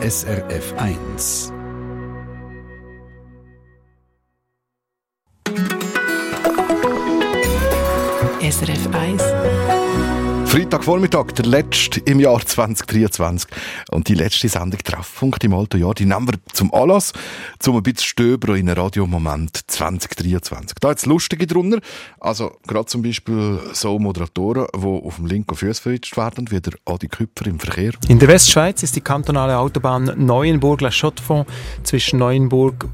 SRF 1. SRF 1. Freitagvormittag, der letzte im Jahr 2023. Und die letzte Sendung Treffpunkt im alten Jahr, die nehmen wir zum Anlass, zum ein bisschen stöbern in einem Radiomoment 2023. Da jetzt lustige drunter, also gerade zum Beispiel so Moderatoren, die auf dem linken Fuß verwitscht werden, wie der Adi Küpfer im Verkehr. In der Westschweiz ist die kantonale Autobahn Neuenburg-La Chaux-de-Fonds zwischen Neuenburg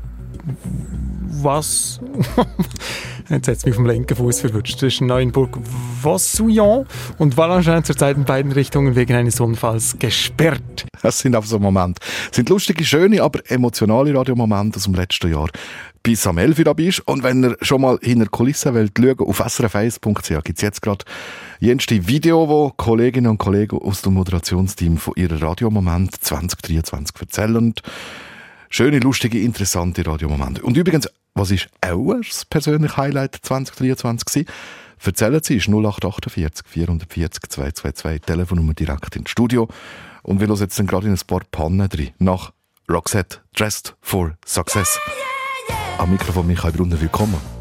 was Jetzt hat es mich vom linken Fuß verwünscht. Zwischen Neuenburg Vossouillon und Vallangin zurzeit in beiden Richtungen wegen eines Unfalls gesperrt. Das sind einfach so Momente. Das sind lustige, schöne, aber emotionale Radiomomente aus dem letzten Jahr. Bis am 11 Uhr dabei ist. Und wenn ihr schon mal hinter Kulissen wollt schauen, auf srf1.ch gibt es jetzt gerade jenste Video, wo Kolleginnen und Kollegen aus dem Moderationsteam von ihrem Radiomoment 2023 erzählen. Schöne, lustige, interessante Radiomomente. Und übrigens, was ist auch das persönliche Highlight 2023 gewesen? Erzählen Sie, ist 0848 440 222, Telefonnummer direkt ins Studio. Und wir hören jetzt dann gerade in ein paar Pannen drin. Nach Roxette, Dressed for Success. Am Mikrofon Michael Brunner, willkommen.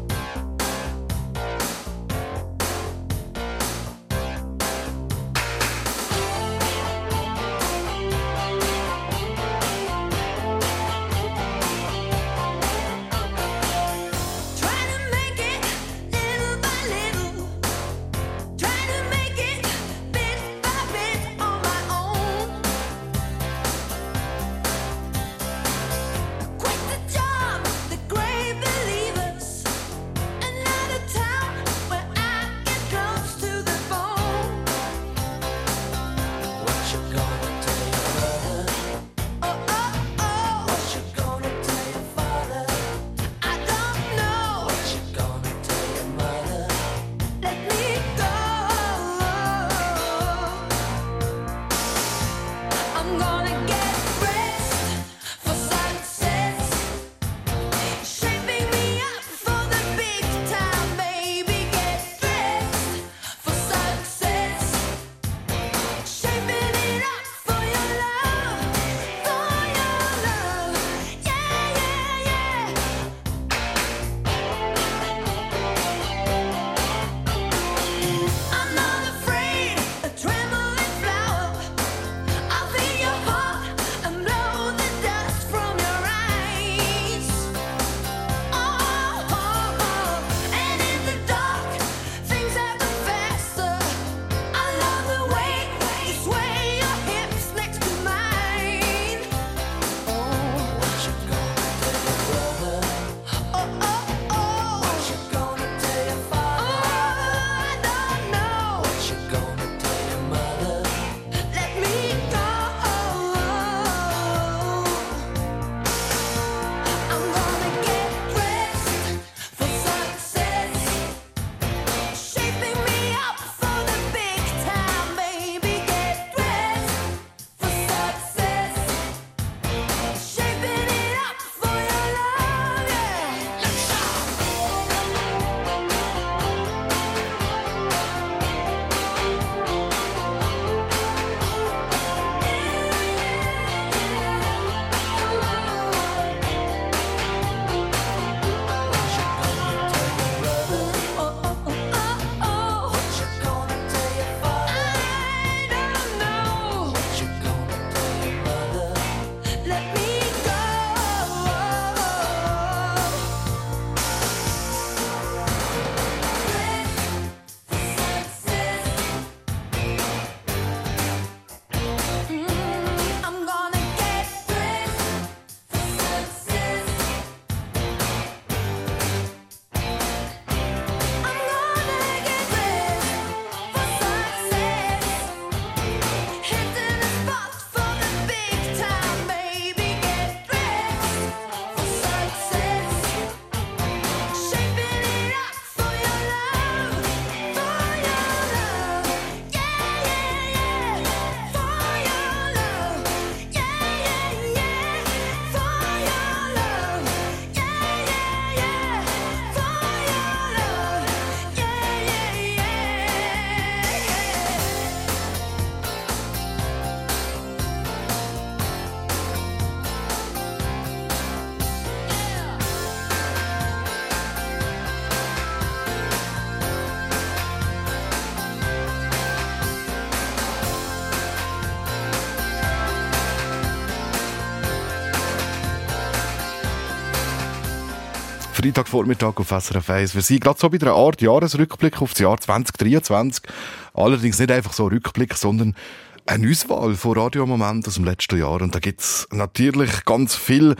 Freitagvormittag auf SRF 1. Wir sind gerade so bei einer Art Jahresrückblick auf das Jahr 2023. Allerdings nicht einfach so ein Rückblick, sondern eine Auswahl von Radiomomenten aus dem letzten Jahr. Und da gibt's natürlich ganz viel,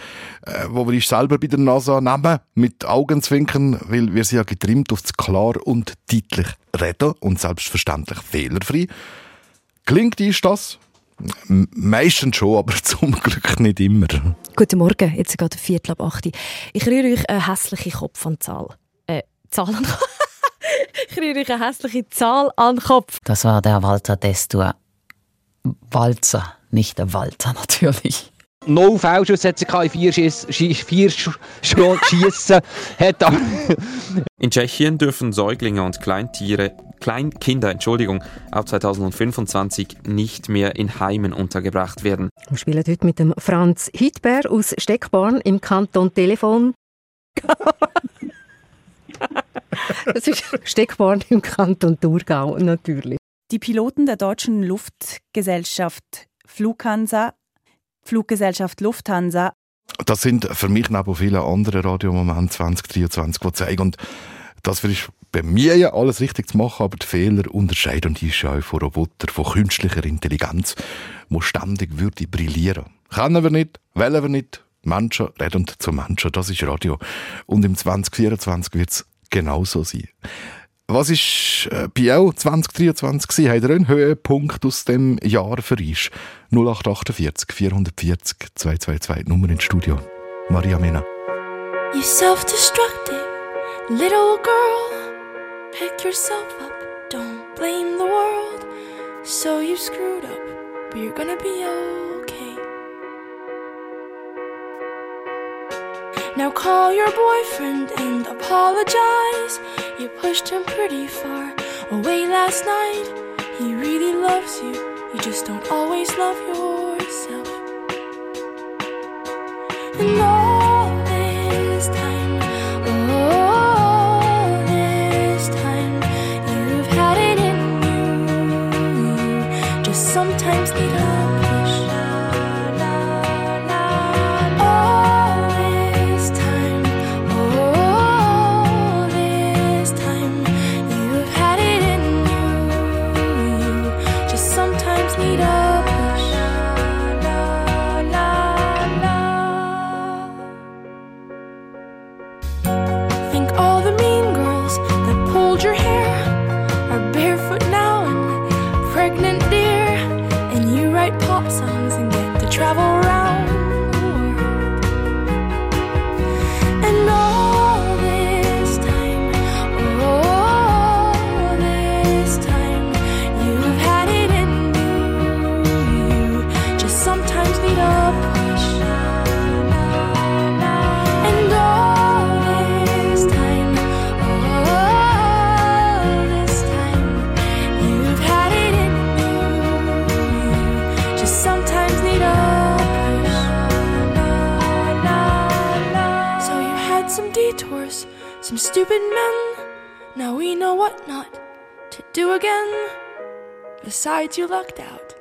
äh, wo wir uns selber bei der NASA nehmen, mit Augenzwinkern, weil wir sind ja getrimmt auf das klar und deutlich reden und selbstverständlich fehlerfrei. Klingt ist das? Meistens schon, aber zum Glück nicht immer. Guten Morgen, jetzt gerade Viertel ab 8 Ich rühre euch eine hässliche Kopf an Zahl. Äh, Zahl an Ich rühre euch eine hässliche Zahl an Kopf. Das war der Walter Destur. Walzer, nicht der Walter natürlich. No Fehlschuss hat sie in vier, Schiss, vier Schiessen. hat In Tschechien dürfen Säuglinge und Kleintiere, Kleinkinder Entschuldigung, ab 2025 nicht mehr in Heimen untergebracht werden. Wir spielen heute mit dem Franz Hittber aus Steckborn im Kanton Telefon. das ist Steckborn im Kanton Thurgau natürlich. Die Piloten der deutschen Luftgesellschaft Flughansa Fluggesellschaft Lufthansa. Das sind für mich neben vielen anderen Radiomomente 2023, die zeigen, und das ist bei mir ja alles richtig zu machen, aber die Fehler unterscheiden uns ja von Robotern, von künstlicher Intelligenz, die ständig würde brillieren. Kennen wir nicht, wollen wir nicht. Menschen reden zu Menschen, das ist Radio. Und im 2024 wird es genauso sein. Was ist äh, auch 2023 gewesen? Hat er einen Höhepunkt aus dem Jahr für uns? 0848 440 222 Nummer ins Studio. Maria Mena. You self-destructive little girl Pick yourself up, don't blame the world So you screwed up, you're gonna be okay Now call your boyfriend and apologize. You pushed him pretty far away last night. He really loves you, you just don't always love yourself. And all stupid men. Now we know what not to do again. Besides, you lucked out.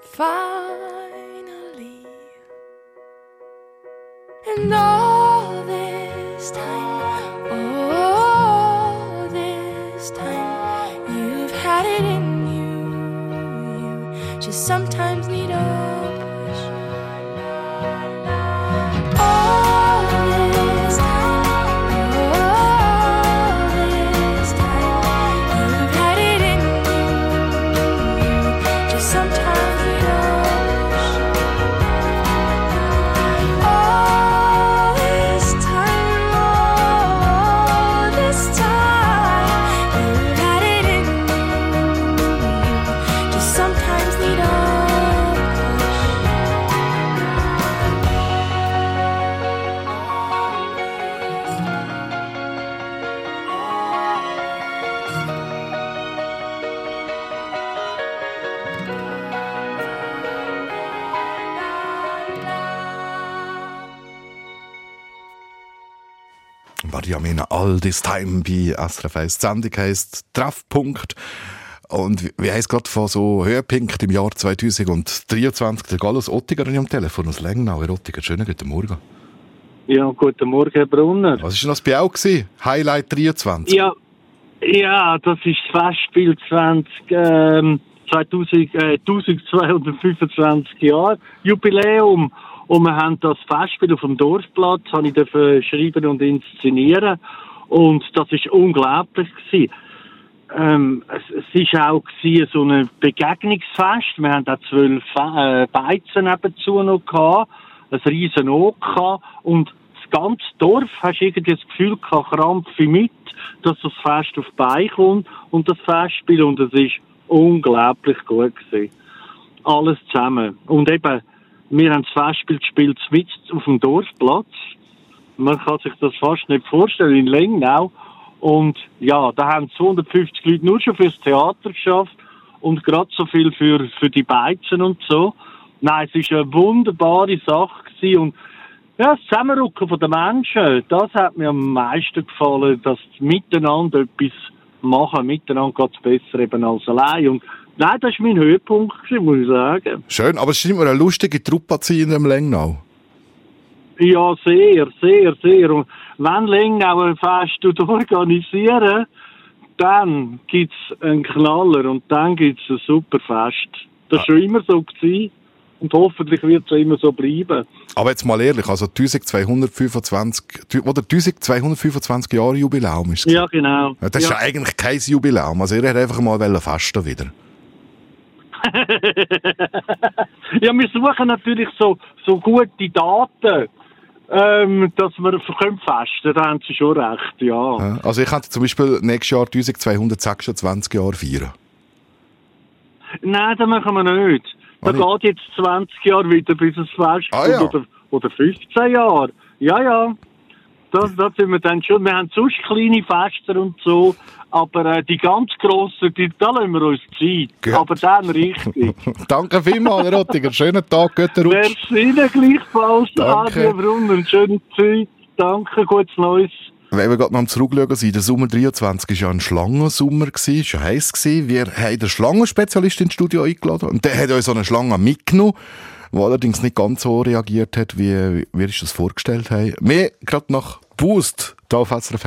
Finally. And all this time, all this time, you've had it in you. You just sometimes all this time bei SRF 1. Die Sendung heisst Treffpunkt. Und wie- heisst gerade von so Höhepunkt im Jahr 2023? Der Gallus Ottiger am Telefon aus Lengnau. Herr Ottiger, schönen guten Morgen. Ja, guten Morgen, Herr Brunner. Was war denn das bei auch? Gewesen? Highlight 23? Ja, ja, das ist das Festspiel 20, ähm, 2000, äh, 1225 Jahre Jubiläum. Und wir haben das Festspiel auf dem Dorfplatz, habe ich schreiben und inszenieren. Und das ist unglaublich gewesen. Ähm, es, es ist auch gewesen, so ein Begegnungsfest. Wir haben auch zwölf äh, Beizen nebenzu noch gehabt, ein riesen gehabt. Und das ganze Dorf hast irgendwie das Gefühl gehabt, krampfe mit, dass das Fest auf die Beine kommt und das Festspiel. Und es ist unglaublich gut gewesen. Alles zusammen. Und eben, wir haben das Festspiel gespielt mit auf dem Dorfplatz. Man kann sich das fast nicht vorstellen, in Lengnau. Und ja, da haben 250 Leute nur schon fürs Theater geschafft und gerade so viel für, für die Beizen und so. Nein, es war eine wunderbare Sache gewesen und ja, das Zusammenrücken den Menschen, das hat mir am meisten gefallen, dass miteinander etwas machen, miteinander geht es besser eben als allein. Und nein, das war mein Höhepunkt, muss ich sagen. Schön, aber es scheint mir eine lustige Truppe zu sein in dem Lengnau. Ja, sehr, sehr, sehr. Und wenn Lengnau ein Fest organisieren, dann gibt's einen Knaller und dann gibt's ein super Fest. Das war schon immer so gewesen und hoffentlich wird es immer so bleiben. Aber jetzt mal ehrlich, also 1225, tü- oder 1225 Jahre Jubiläum ist es. Ja, genau. Das ist ja eigentlich kein Jubiläum. Also ihr hättet einfach mal festen wieder. ja, wir suchen natürlich so, so gute Daten, ähm, dass wir können festen. Da haben Sie schon recht, ja. Ja, Also ich könnte zum Beispiel nächstes Jahr 1226 Jahre feiern. Nein, das machen wir nicht. Da Ah, geht jetzt 20 Jahre wieder, bis es fest Ah, ja. oder, oder 15 Jahre. Ja, ja. Das, das sind wir dann schon. Wir haben sonst kleine Fester und so, aber äh, die ganz grossen, die, da lassen wir uns Zeit. Gut. Aber dann richtig. Danke vielmals, Herr Rottiger. Schönen Tag, guten Rutsch. Merci Ihnen gleichfalls. Adi Brunner. Schöne Zeit. Danke, gutes Neues. Wenn wir gerade noch Zurückschauen sind, der Sommer 23 war ja ein Schlangensommer, gewesen, schon heiß gewesen. Wir haben den Schlangenspezialist ins Studio eingeladen und der hat uns so eine Schlange mitgenommen, die allerdings nicht ganz so reagiert hat, wie wir uns das vorgestellt haben. Mehr gerade nach Boost, da auf SRF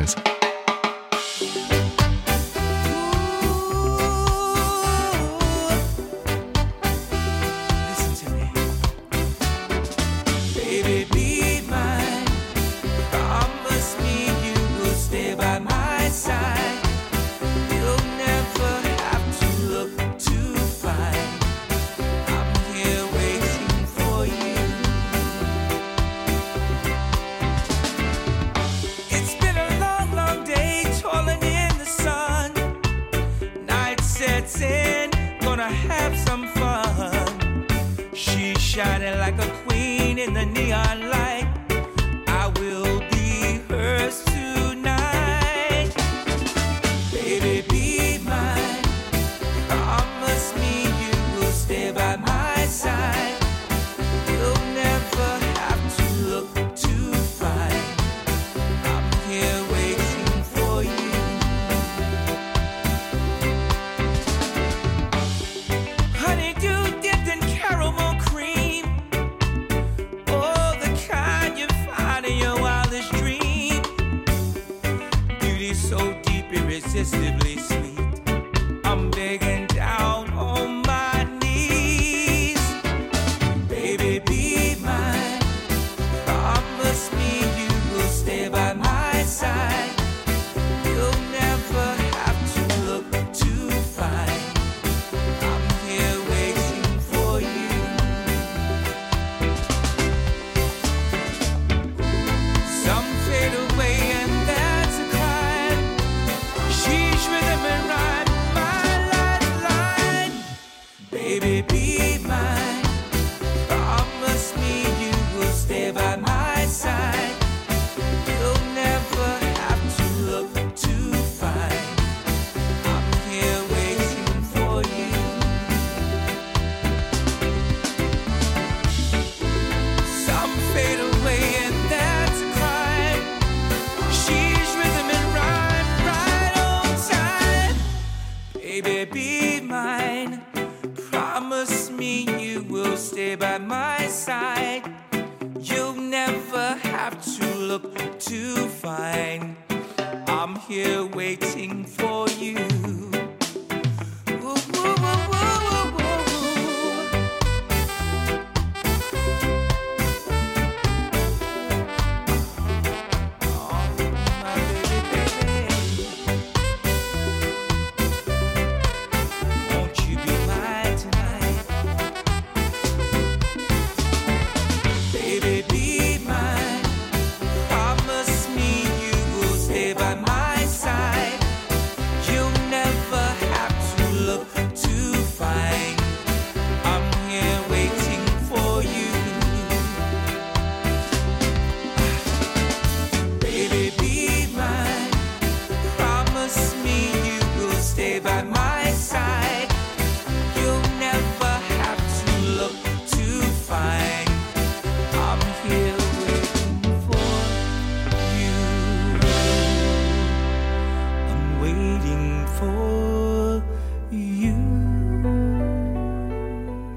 shining like a irresistibly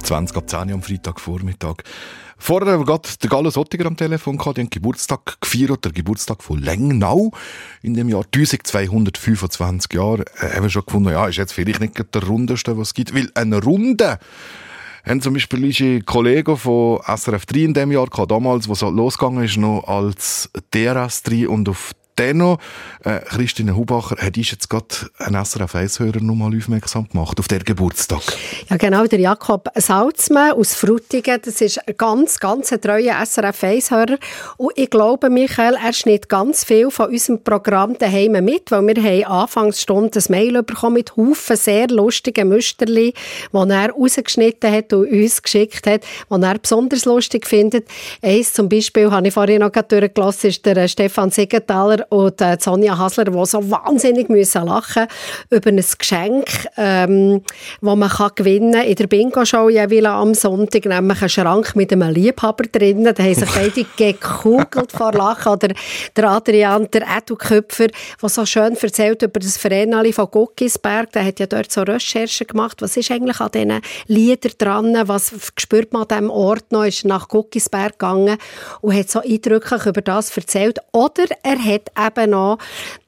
20 ab 10 Uhr am Freitagvormittag. Vorher haben wir gerade den Gallo Sottiger am Telefon gehabt, den Geburtstag gefeiert, der Geburtstag von Lengnau. In dem Jahr 1225 Jahre äh, haben wir schon gefunden, ja, ist jetzt vielleicht nicht der rundeste, was es gibt, weil eine Runde haben zum Beispiel unsere Kollegen von SRF 3 in dem Jahr gehabt, damals, wo es losgegangen ist, noch als DRS 3 und auf Denno, äh, Christine Hubacher, hat uns jetzt gerade einen SRF 1-Hörer noch mal aufmerksam gemacht auf der Geburtstag. Ja, genau, der Jakob Salzmann aus Frutigen, das ist ein ganz, ganz ein treuer SRF 1-Hörer. Und ich glaube, Michael, er schneidet ganz viel von unserem Programm daheim mit, weil wir haben Anfangsstunde ein Mail bekommen mit Haufen sehr lustigen Müsterli, die er rausgeschnitten hat und uns geschickt hat, die er besonders lustig findet. Eins zum Beispiel, habe ich vorhin noch durchgelassen, ist der Stefan Siegenthaler und äh, Sonja Hasler, die so wahnsinnig müssen lachen über ein Geschenk, ähm, das man kann gewinnen kann in der Bingo-Show am Sonntag, nämlich einen Schrank mit einem Liebhaber drin. Da haben sich beide gekugelt vor Lachen. Oder der Adrian, der Edu Köpfer, der so schön erzählt über das Verenali von Guckisberg. Der hat ja dort so Recherchen gemacht. Was ist eigentlich an diesen Liedern dran? Was spürt man an diesem Ort noch? Ist nach Guckisberg gegangen und hat so eindrücklich über das erzählt. Oder er hat eben noch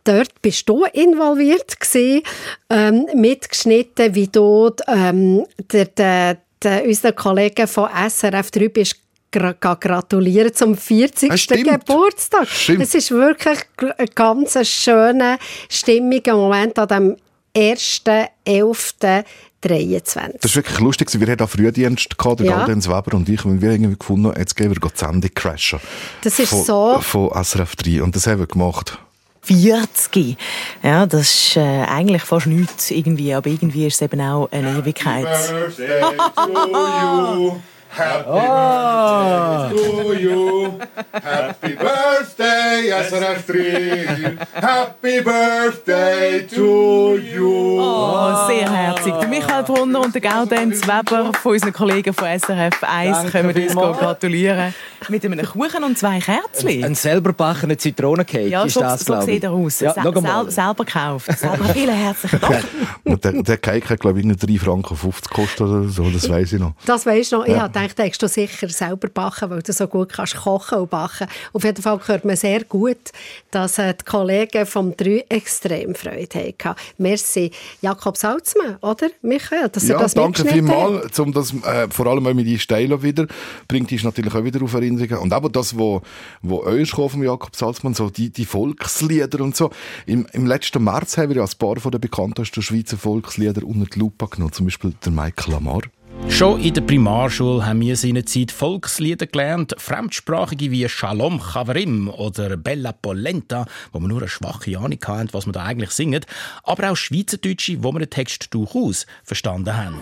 dort bist du involviert gewesen, ähm, mitgeschnitten, wie du ähm, der, der, der, unseren Kollegen von SRF 3 bist gra gratulieren zum 40. Ah, stimmt. Geburtstag. Stimmt. Es ist wirklich ein ganz schöner, stimmiger Moment an dem 1.11. 23. Das ist wirklich lustig. Wir hatten auch Frühdienst gehabt, der Ja. Gaudenz Weber und ich, und wir haben irgendwie gefunden, jetzt gehen wir die Sendung crashen. Das ist von, so- Von SRF 3. Und das haben wir gemacht. 40. Ja, das ist äh, eigentlich fast nichts irgendwie, aber irgendwie ist es eben auch eine Ewigkeit. Happy to you. Happy birthday, SRF 3. Happy birthday to you. Oh, sehr herzig. Der Michael Brunner und der Gaudenz Weber von unseren Kollegen von SRF 1 Danke können uns vielmals. gratulieren. Mit einem Kuchen und zwei Kerzen. Ein selber backener Zitronencake Ja, ist so, das, so glaube ich. sieht er aus. Ja, Sel schau mal. sel selber gekauft. Selber. Vielen herzlichen Dank. Und der, der Cake hat, glaube ich, irgendwie 3 Franken 50 gekostet oder so, das weiß ich noch. Das weisst du noch. Ich Ja. Gedacht, hast du sicher selber backen, weil du so gut kannst kochen und backen. Auf jeden Fall hört man sehr gut, dass äh, die Kollegen vom 3 extrem Freude hatten. Merci. Jakob Salzmann, oder, Michael, dass Ja, das danke vielmals, um das, äh, vor allem auch mit die Steile wieder, bringt uns natürlich auch wieder auf Erinnerungen. Und aber das, wo, wo euch von Jakob Salzmann, so die, die Volkslieder und so. Im, Im letzten März haben wir ja ein paar von den bekanntesten Schweizer Volkslieder unter die Lupe genommen. Zum Beispiel der Michael Lamar. Schon in der Primarschule haben wir seinerzeit Volkslieder gelernt, fremdsprachige wie Shalom Chavarim oder Bella Polenta, wo wir nur eine schwache Ahnung hatten, was wir da eigentlich singen, aber auch Schweizerdeutsche, wo wir den Text durchaus verstanden haben.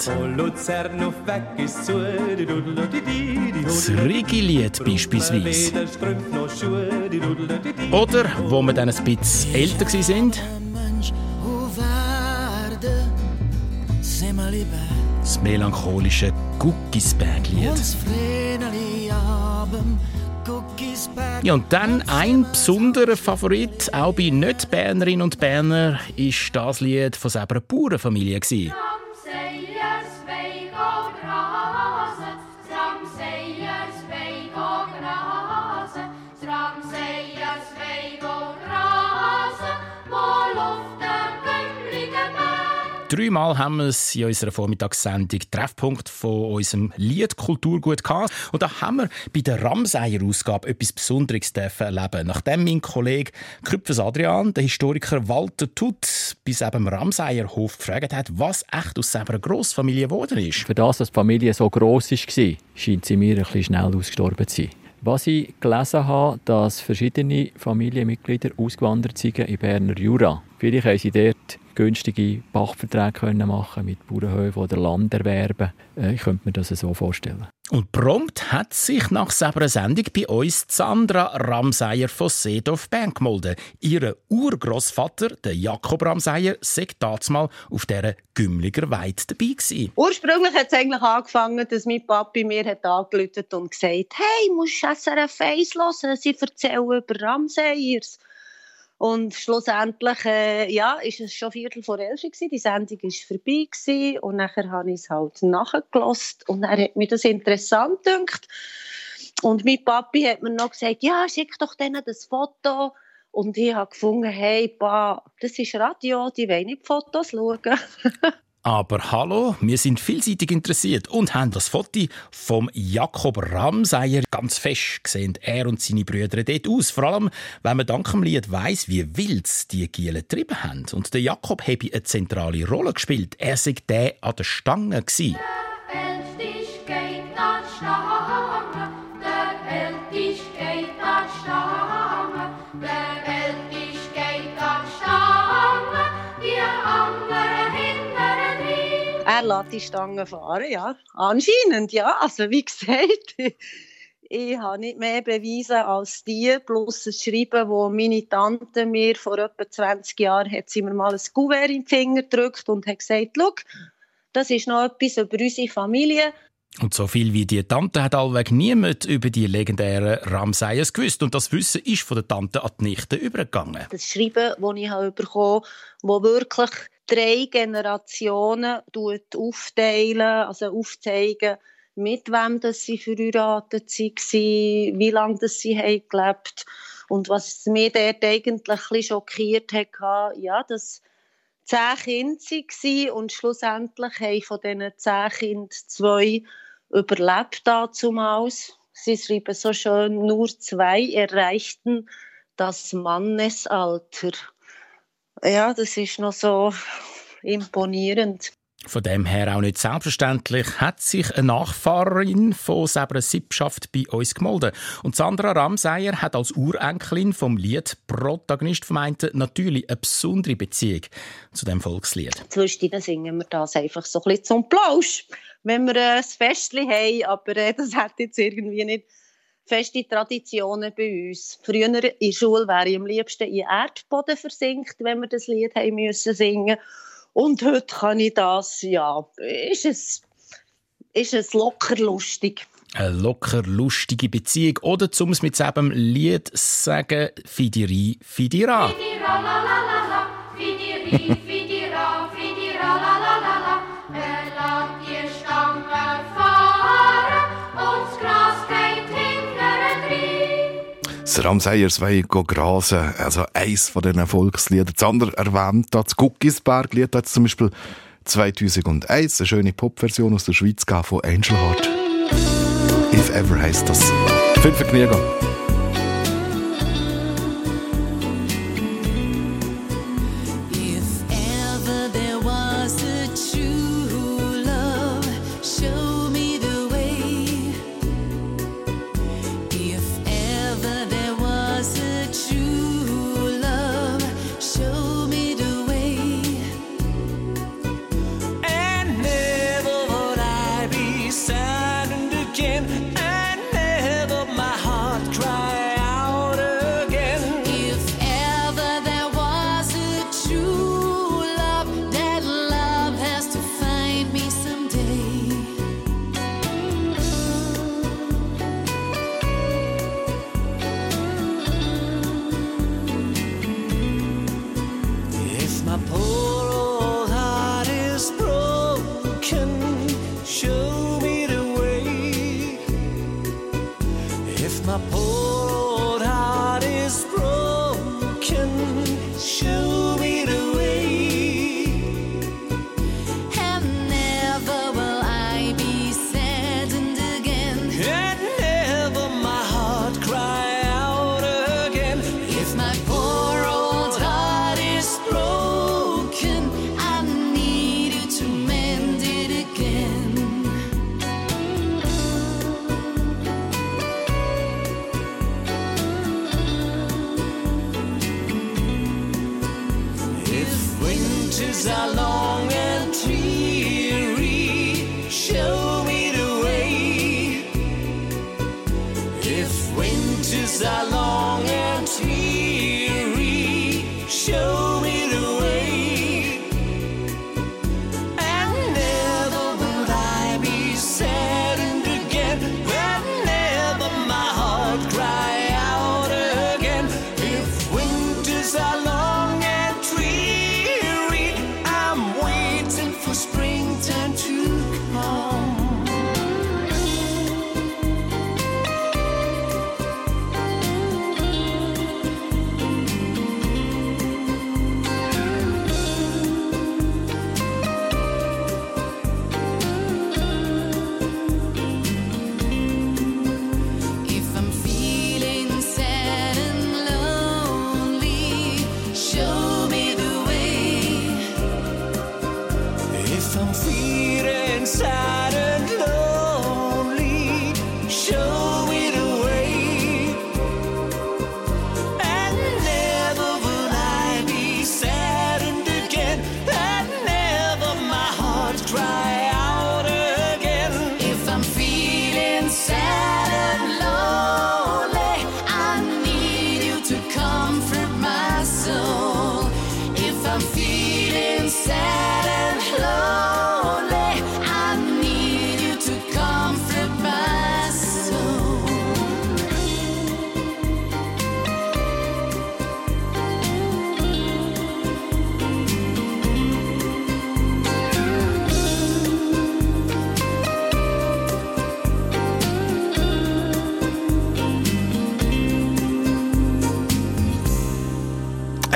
Das Rigi-Lied beispielsweise. Oder, wo wir dann ein bisschen älter sind, das melancholische Guckisberg-Lied. Ja, und dann ein besonderer Favorit, auch bei Nicht-Bernerinnen und Berner, ist das Lied von selber Bauernfamilie. gewesen. Dreimal haben wir es in unserer Vormittagssendung Treffpunkt von unserem Lied gehabt. Und da haben wir bei der Ramseyer-Ausgabe etwas Besonderes erleben Nachdem mein Kollege Küpfers Adrian, der Historiker Walter Tutt, bis eben Ramseyer Hof gefragt hat, was echt aus seiner Grossfamilie geworden ist. Für das, dass die Familie so gross war, scheint sie mir ein bisschen schnell ausgestorben zu sein. Was ich gelesen habe, dass verschiedene Familienmitglieder ausgewandert sind in Berner Jura. Vielleicht haben sie dort günstige Pachtverträge machen mit Bauernhöfen oder Land erwerben. Äh, ich könnte mir das so vorstellen. Und prompt hat sich nach seiner Sendung bei uns Sandra Ramseyer von Seedorf Bern gemeldet. Ihr Urgroßvater, der Jakob Ramseyer, sei mal auf dieser Gümmliger Weide dabei gewesen. Ursprünglich hat es eigentlich angefangen, dass mein Papi mir hat angerufen und gesagt hey, musst du SRF 1 hören, sie erzählen über Ramseyers. Und schlussendlich äh, ja, ist es schon Viertel vor elf gewesen. Die Sendung war vorbei gewesen. und nachher habe ich es halt nachgelost und er hat mir das interessant gedacht. Und mein Papi hat mir noch gesagt, ja, schick doch denen das Foto. Und ich habe gefunden, hey, pa, das ist Radio, die wollen nicht Fotos schauen. Aber hallo, wir sind vielseitig interessiert und haben das Foto vom Jakob Ramseyer ganz fest gesehen. Er und seine Brüder dort aus. Vor allem, wenn man dank dem Lied weiss, wie wild die Giele getrieben haben. Und der Jakob habe eine zentrale Rolle gespielt. Er sei der an der Stange. Gewesen. Er lässt die Stange fahren, ja. Anscheinend, ja. Also wie gesagt, ich habe nicht mehr Beweise als die, plus ein Schreiben, wo meine Tante mir vor etwa 20 Jahren hat sie mir mal ein Kuvert in den Finger gedrückt und hat gesagt, schau, das ist noch etwas über unsere Familie. Und so viel wie die Tante hat allweg niemand über die legendären Ramseyers gewusst. Und das Wissen ist von der Tante an die Nichte übergegangen. Das Schreiben, das ich habe bekommen habe, wo wirklich drei Generationen aufteilen, also aufzeigen, mit wem das sie verheiratet waren, wie lange das sie haben gelebt und was mich dort eigentlich schockiert hat, ja, dass zehn Kinder waren und schlussendlich haben von diesen zehn Kindern zwei überlebt damals. Sie schreiben so schön, nur zwei erreichten das Mannesalter. Ja, das ist noch so imponierend. Von dem her auch nicht selbstverständlich hat sich eine Nachfahrerin von Sebra Sippschaft bei uns gemeldet. Und Sandra Ramseyer hat als Urenkelin vom Lied Protagonist vom einen natürlich eine besondere Beziehung zu dem Volkslied. Zwischendurch singen wir das einfach so ein bisschen zum Plausch, wenn wir ein Festchen haben, aber äh, das hat jetzt irgendwie nicht feste Traditionen bei uns. Früher in der Schule wäre ich am liebsten in Erdboden versinkt, wenn wir das Lied haben müssen singen. Und heute kann ich das, ja, ist es, ist es locker lustig. Eine locker lustige Beziehung. Oder zum es mit diesem Lied sagen, Fidiri, Fidira. Fidira, la, la, la, la. Fidiri, Fidira, das Ramseyers wollen grasen, also eins von diesen Volksliedern. Das erwähnt das Guckisberg-Lied hat zum Beispiel 2001 eine schöne Popversion aus der Schweiz von Angel Heart. If Ever heisst das. Viel Vergnügen.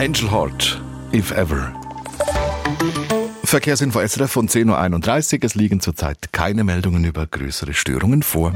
Angel Heart, if ever. Verkehrsinfo SRF von 10.31 Uhr. Es liegen zurzeit keine Meldungen über größere Störungen vor.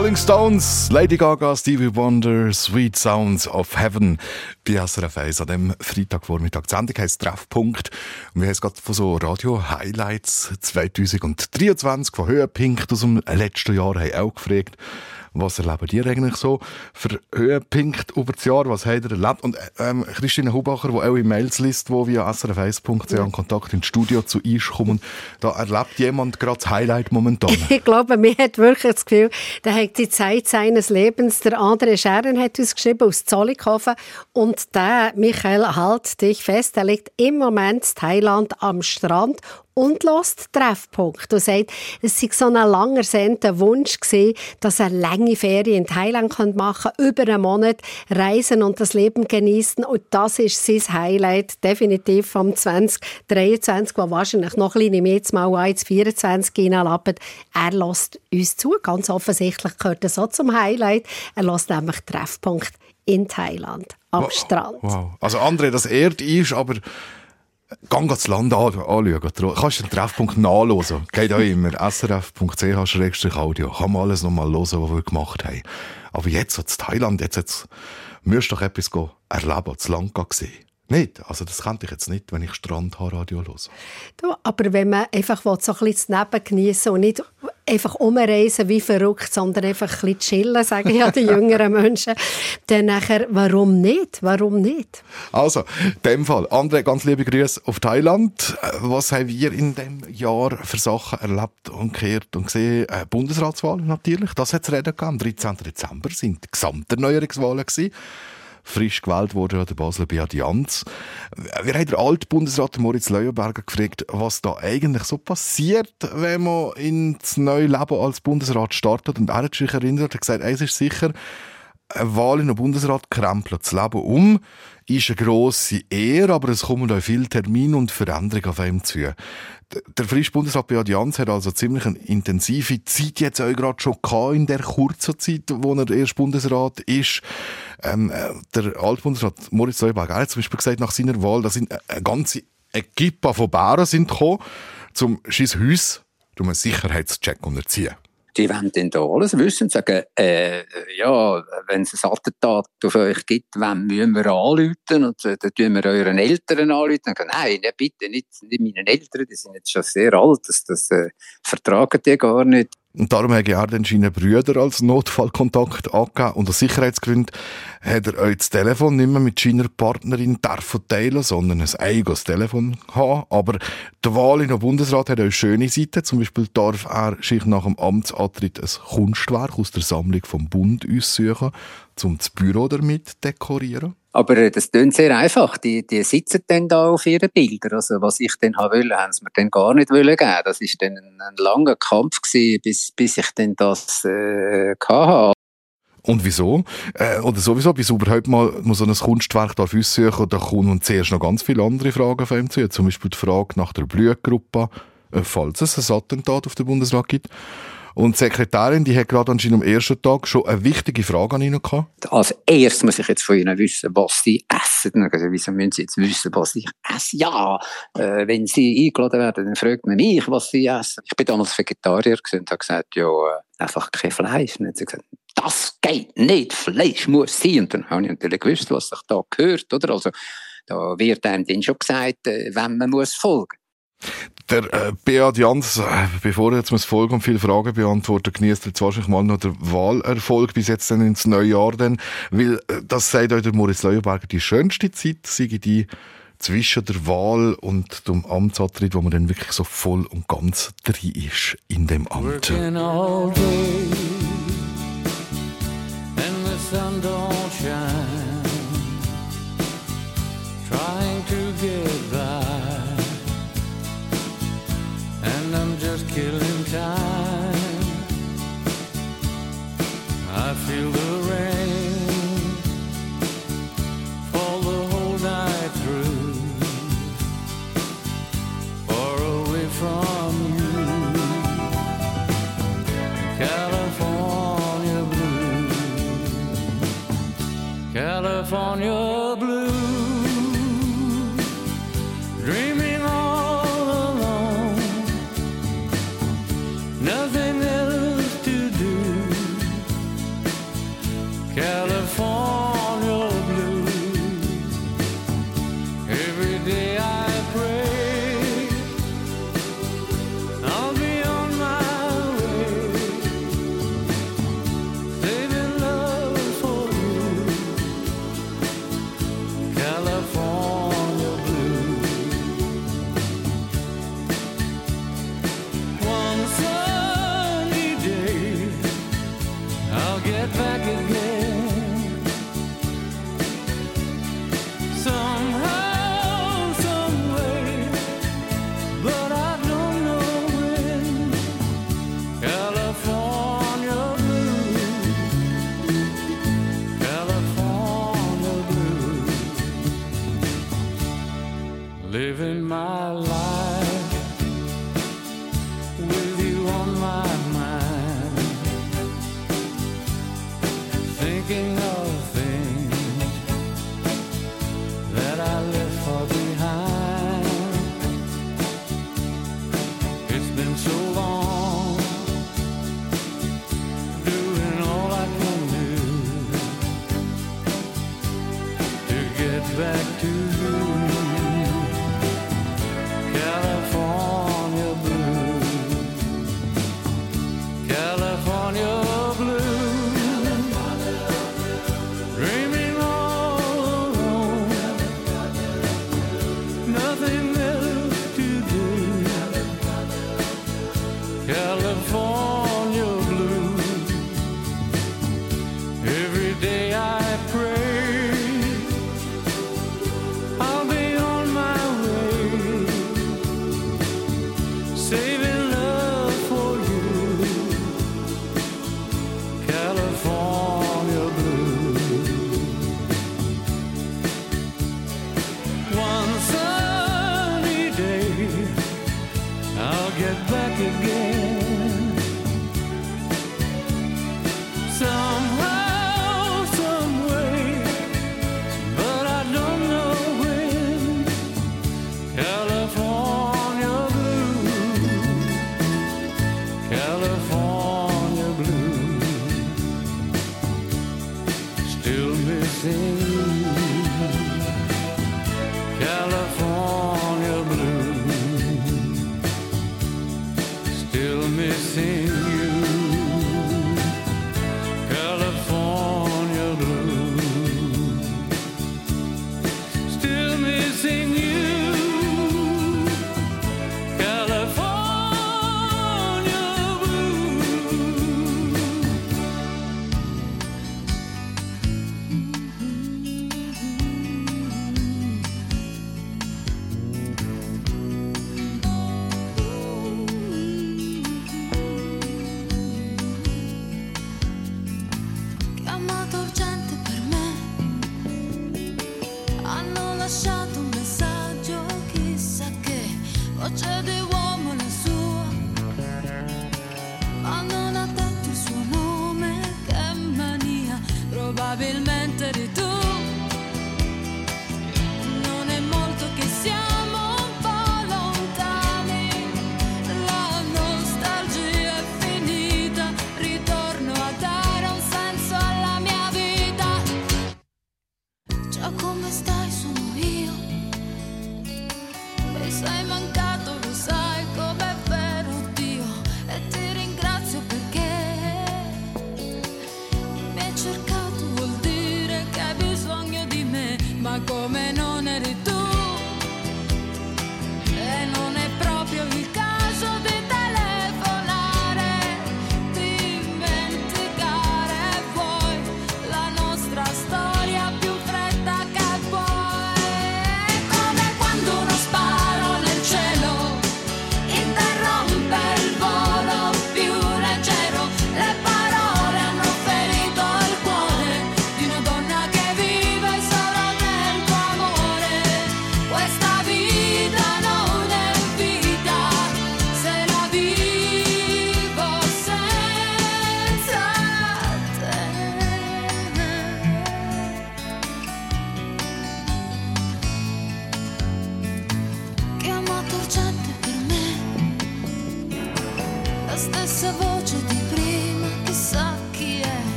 Rolling Stones, Lady Gaga, Stevie Wonder, Sweet Sounds of Heaven bei SRF 1 an dem Freitagvormittag. Die Sendung heisst Treffpunkt. Und wir haben es gerade von so Radio-Highlights 2023 von Höhepunkt aus dem letzten Jahr haben auch gefragt. Was erleben ihr eigentlich so für Höhepunkte über das Jahr? Was habt ihr erlebt? Und ähm, Christine Hubacher, die auch in Mails liest, die via srf1.ch in Kontakt ins Studio zu uns kommen, da erlebt jemand gerade das Highlight momentan. Ich glaube, mir hat wirklich das Gefühl, der hat die Zeit seines Lebens. Der andere Scheren hat uns geschrieben aus Zollikofen. Und der, Michael, halt dich fest, der liegt im Moment in Thailand am Strand und lässt Treffpunkt und sagt, es sei so ein langer sehnter Wunsch gewesen, dass er lange Ferien in Thailand machen könnte, über einen Monat reisen und das Leben genießen und das ist sein Highlight definitiv vom 2023, wo wahrscheinlich noch ein bisschen mehr mal ins 24 hineinlappt. Er lässt uns zu, ganz offensichtlich gehört das so zum Highlight. Er lässt nämlich Treffpunkt in Thailand am Wow. Strand. Wow. Also André, das ehrt ist, aber Gang das Land an, anschauen. Kannst den Treffpunkt nachlesen. Geht auch immer. srf.ch-audio. Kann man alles nochmal hören, was wir gemacht haben. Aber jetzt, so Thailand, jetzt, jetzt, müsst doch etwas erleben, das Land sehen. Nicht? Also, das könnte ich jetzt nicht, wenn ich Strandhaarradio höre. Du, aber wenn man einfach so ein bisschen das Leben geniessen und nicht einfach umreisen wie verrückt, sondern einfach ein bisschen chillen, sagen ja die jüngeren Menschen, dann nachher, warum nicht? Warum nicht? Also, in dem Fall. André, ganz liebe Grüße auf Thailand. Was haben wir in dem Jahr für Sachen erlebt und gehört und gesehen? Äh, Bundesratswahl natürlich, das hat es reden gegeben. Am 13. Dezember sind die Gesamterneuerungswahlen gewesen. Frisch gewählt wurde der Basler Beat Jans. Wir haben den alten Bundesrat Moritz Leuenberger gefragt, was da eigentlich so passiert, wenn man ins neue Leben als Bundesrat startet. Und er hat sich erinnert, er hat gesagt, eins ist sicher, eine Wahl in den Bundesrat krempelt das Leben um, ist eine grosse Ehre, aber es kommen auch viele Termine und Veränderungen auf einem zu. Der frische Bundesrat Beat Jans hat also ziemlich eine intensive Zeit jetzt auch gerade schon gehabt, in der kurzen Zeit, wo er erst Bundesrat ist. Ähm, äh, der Altbundesrat Moritz Leuberg hat zum Beispiel gesagt, nach seiner Wahl, da sind eine ganze Equipe von Bauern sind gekommen, zum scheiß Haus, um einen Sicherheitscheck unterziehen. Die wollen dann da alles wissen und sagen, äh, ja, wenn es ein Attentat auf euch gibt, wann müssen wir anrufen? Und äh, dann tun wir euren Eltern anrufen. Und sagen, nein, ne, bitte nicht, nicht meinen Eltern, die sind jetzt schon sehr alt, das, das äh, vertragen die gar nicht. Und darum hat er dann seine Brüder als Notfallkontakt angegeben. Und aus Sicherheitsgründen hat er auch das Telefon nicht mehr mit seiner Partnerin dürfen teilen, sondern ein eigenes Telefon haben. Aber die Wahl in den Bundesrat hat auch schöne Seiten. Zum Beispiel darf er sich nach dem Amtsantritt ein Kunstwerk aus der Sammlung vom Bund aussuchen, um das Büro damit dekorieren. Aber äh, das klingt sehr einfach. Die, die sitzen dann da auf ihren Bildern. Also, was ich dann haben wollte, haben sie mir dann gar nicht wollen geben. Das ist dann ein, ein langer Kampf gewesen, bis, bis ich dann das, äh, hatte. Und wieso? Äh, oder sowieso, bis überhaupt mal man so ein Kunstwerk darf aussuchen, da kommen zuerst noch ganz viele andere Fragen auf einem zu. Zum Beispiel die Frage nach der Blutgruppe, äh, falls es ein Attentat auf den Bundesrat gibt. Und die Sekretärin, die hat gerade anscheinend am ersten Tag schon eine wichtige Frage an ihn gehabt. Als erstes muss ich jetzt von ihnen wissen, was sie essen. Also, wieso müssen sie jetzt wissen, was ich esse? Ja, äh, wenn sie eingeladen werden, dann fragt man mich, was sie essen. Ich bin damals Vegetarier und habe gesagt, ja, äh, einfach kein Fleisch. Und sie gesagt, das geht nicht, Fleisch muss sein. Und dann habe ich natürlich gewusst, was sich da gehört, oder? Also, da wird einem dann schon gesagt, äh, wenn man muss folgen. Der äh, Beat Jans, äh, bevor er jetzt muss folgen und viele Fragen beantworten, genießt jetzt wahrscheinlich mal noch den Wahlerfolg bis jetzt dann ins neue Jahr dann, weil äh, das sagt euch der Moritz Leuenberger, die schönste Zeit sei die zwischen der Wahl und dem Amtsantritt, wo man dann wirklich so voll und ganz drin ist in dem Amt. All day and the sun don't shine. Killing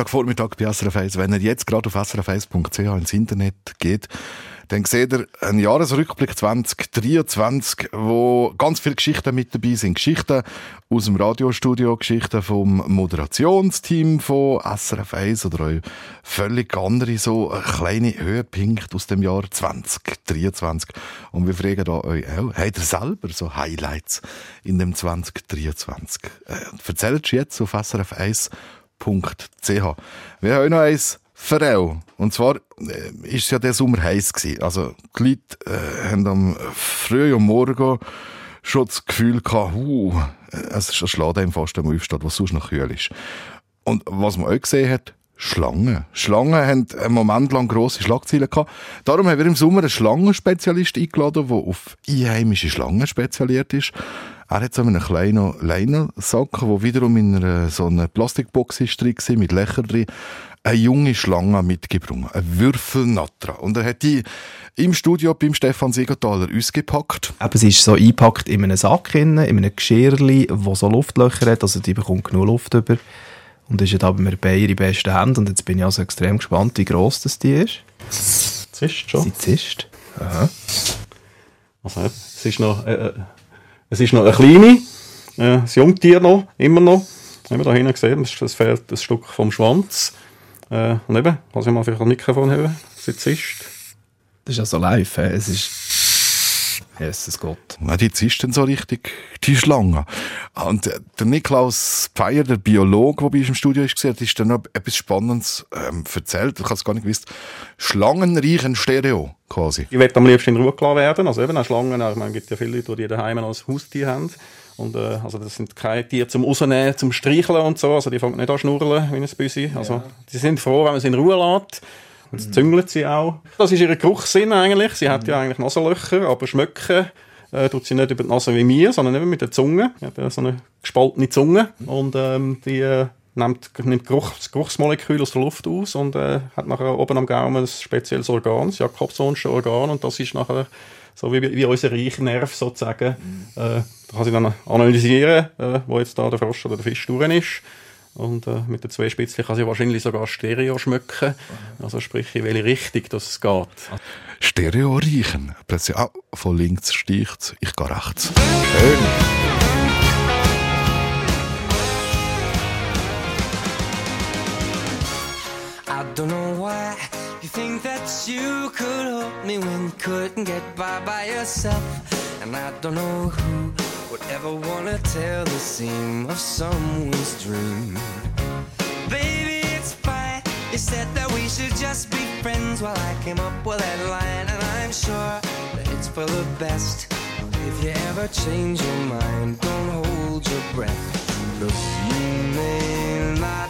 Freitagvormittag bei SRF 1. Wenn ihr jetzt gerade auf srf1.ch ins Internet geht, dann seht ihr einen Jahresrückblick 2023, wo ganz viele Geschichten mit dabei sind. Geschichten aus dem Radiostudio, Geschichten vom Moderationsteam von SRF 1 oder auch völlig andere so kleine Höhepunkte aus dem Jahr 2023. Und wir fragen da euch auch, habt ihr selber so Highlights in dem 2023? Äh, erzählt jetzt auf srf 1 www.ch. Wir haben noch eins für auch. Und zwar äh, ist es ja der Sommer heiß gewesen. Also die Leute äh, haben am frühen Morgen schon das Gefühl gehabt, äh, es ist ein Schlag fast am Aufsteht, was sonst noch kühl ist. Und was man auch gesehen hat, Schlangen. Schlangen haben einen Moment lang grosse Schlagzeilen gehabt. Darum haben wir im Sommer einen Schlangenspezialist eingeladen, der auf einheimische Schlangen spezialisiert ist. Er hat so einen kleinen Leinensack, der wiederum in einer, so einer Plastikbox ist drin war, mit Löchern drin. Eine junge Schlange mitgebracht, eine Würfelnatra. Und er hat die im Studio beim Stefan Siegenthaler ausgepackt. Eben, sie ist so eingepackt in einem Sack, in einem Geschirrli, wo so Luftlöcher hat, also die bekommt genug Luft über. Und ist ja da bei mir bei ihre besten Hände. Und jetzt bin ich also extrem gespannt, wie gross das die ist. Zischt schon. Sie zischt. Aha. Also, es ist noch, äh, äh, es ist noch eine kleine, äh, das Jungtier noch, immer noch. Haben wir da hinten gesehen, es fehlt ein Stück vom Schwanz. Äh, und eben, also ich mal vielleicht ein Mikrofon haben, zischt. Das ist also live. hä? Es ist. Jesus Gott. Ja, die zischt dann so richtig die Schlange. Und äh, der Niklaus Pfeier, der Biologe, der bei uns im Studio ist, hat ist dann noch etwas Spannendes ähm, erzählt. Ich habe es gar nicht gewusst. Schlangen riechen Stereo, quasi. Ich werde am liebsten in Ruhe gelassen werden. Also eben auch Schlangen, ich meine, es gibt ja viele Leute, die daheim als Haustier haben. Und, äh, also das sind keine Tiere zum Rausnehmen, zum Streicheln und so. Also die fangen nicht an schnurren, wie ein Büsi. Also die sind froh, wenn man sie in Ruhe lässt. Und mhm. züngelt sie auch. Das ist ihr Geruchssinn eigentlich. Sie hat ja eigentlich Nasenlöcher, aber schmecken äh, tut sie nicht über die Nase wie mir, sondern eben mit der Zunge. Sie hat ja so eine gespaltene Zunge. Und ähm, die äh, nimmt, nimmt Geruch, das Geruchsmolekül aus der Luft aus und äh, hat nachher oben am Gaumen ein spezielles Organ, das Jakobsonsche Organ. Und das ist nachher so wie, wie unser Riechnerv sozusagen. Äh, da kann sie dann analysieren, äh, wo jetzt da der Frosch oder der Fisch durch ist. Und äh, mit den zwei Spitzchen kann sie wahrscheinlich sogar Stereo schmecken. Also sprich, in welche Richtung das es geht. Stereo riechen. Plötzlich, ah, von links sticht ich gehe rechts. Schön. I don't know why you think that you could help me when you couldn't get by by yourself. And I don't know who ever wanna tell the seam of someone's dream. Baby, it's fine. You said that we should just be friends while I came up with that line. And I'm sure that it's for the best. If you ever change your mind, don't hold your breath. Look, you may not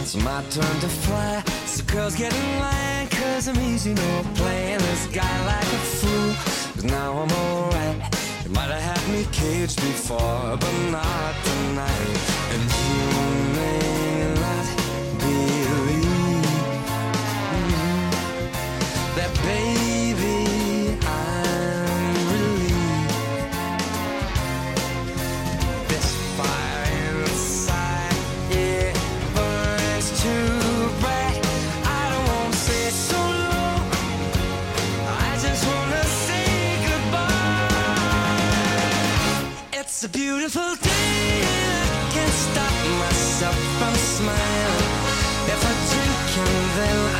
It's my turn to fly. So girls get in line, cause I'm easy, no playing this guy like a fool. Cause now I'm alright. Might have had me caged before, but not tonight. It's a beautiful day, and I can't stop myself from smiling. If I drink and then I'm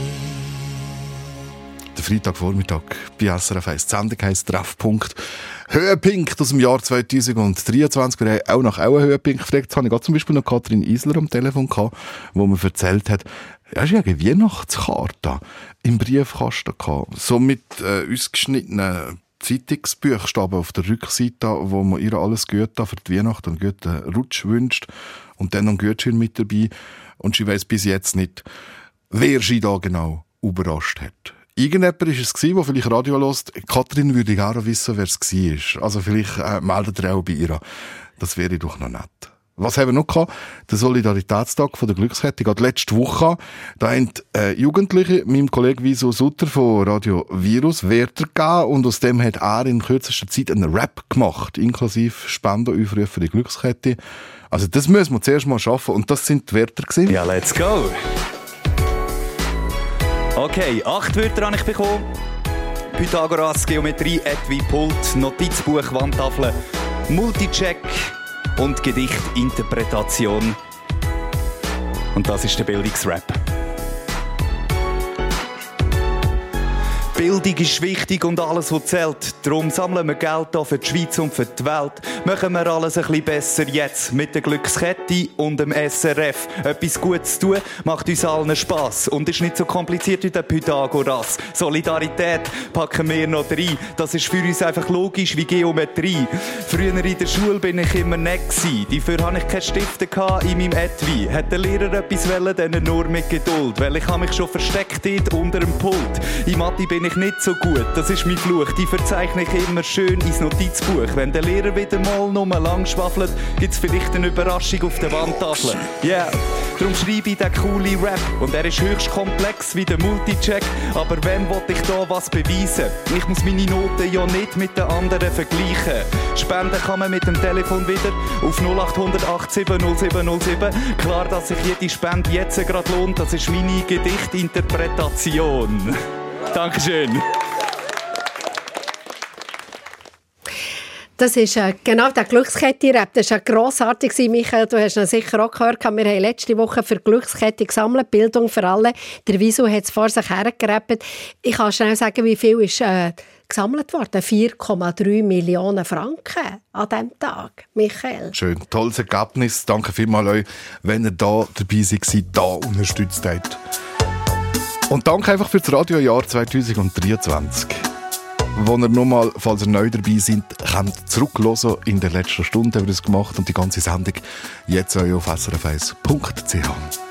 Der Freitagvormittag bei SRF 1. Die Sendung heisst Treffpunkt. Höhepunkt aus dem Jahr 2023. Wir haben auch nach auch einen Höhepunkt gefragt. Jetzt habe ich zum Beispiel noch Katrin Isler am Telefon gehabt, wo mir erzählt hat, ja, ist ja eine Weihnachtskarte im Briefkasten gehabt. So mit äh, ausgeschnittenen Zeitungsbuchstaben auf der Rückseite, wo man ihr alles Gute für die Weihnacht und guten Rutsch wünscht und dann noch einen Gutschein mit dabei. Und sie weiß bis jetzt nicht, wer sie da genau überrascht hat. Irgendjemand war es, der vielleicht Radio hört. Katrin würde gerne wissen, wer es war. Also vielleicht äh, meldet ihr auch bei ihr. Das wäre doch noch nett. Was haben wir noch gehabt? Der Solidaritätstag von der Glückskette. Gerade letzte Woche, da haben äh, Jugendliche meinem Kollegen Wieso Sutter von Radio Virus Werte gegeben und aus dem hat er in kürzester Zeit einen Rap gemacht, inklusive Spendenaufrufe für die Glückskette. Also das müssen wir zuerst mal schaffen und das sind die Werte gewesen. Ja, let's go! Okay, acht Wörter habe ich bekommen. Pythagoras, Geometrie, Etui, Pult, Notizbuch, Wandtafel, Multicheck und Gedichtinterpretation. Und das ist der Bildungsrap. Bildung ist wichtig und alles, was zählt. Darum sammeln wir Geld hier für die Schweiz und für die Welt. Machen wir alles ein bisschen besser jetzt mit der Glückskette und dem SRF. Etwas Gutes tun macht uns allen Spass und ist nicht so kompliziert wie der Pythagoras. Solidarität packen wir noch rein. Das ist für uns einfach logisch wie Geometrie. Früher in der Schule bin ich immer nett gewesen. Dafür hatte ich keine Stifte in meinem Etui. Hat der Lehrer etwas wollen, dann nur mit Geduld. Weil ich habe mich schon versteckt dort unter dem Pult. In Mathe bin ich nicht so gut, das ist mein Fluch. Die verzeichne ich immer schön ins Notizbuch. Wenn der Lehrer wieder mal nur lang schwaffelt, gibt's vielleicht eine Überraschung auf der Wandtafel. Yeah, darum schreibe ich den coole Rap. Und er ist höchst komplex wie der Multicheck. Aber wem wollte ich da was beweisen? Ich muss meine Noten ja nicht mit den anderen vergleichen. Spenden kann man mit dem Telefon wieder auf 0800 870707. Klar, dass sich jede Spende jetzt gerade lohnt, das ist meine Gedichtinterpretation. Dankeschön. Das ist äh, genau der Glückskette-Rap. Das war grossartig, Michael. Du hast ihn sicher auch gehört. Wir haben letzte Woche für Glückskette gesammelt, Bildung für alle. Der Wieso hat es vor sich hergerappt. Ich kann schnell sagen, wie viel ist äh, gesammelt worden. 4,3 Millionen Franken an diesem Tag. Michael. Schön, tolles Ergebnis. Danke vielmals euch, wenn ihr da dabei seid, da unterstützt habt. Und danke einfach für das Radiojahr 2023. Wo ihr nochmal, falls ihr neu dabei seid, könnt zurückhören. In der letzten Stunde haben wir das gemacht und die ganze Sendung jetzt euch auf srf1.ch.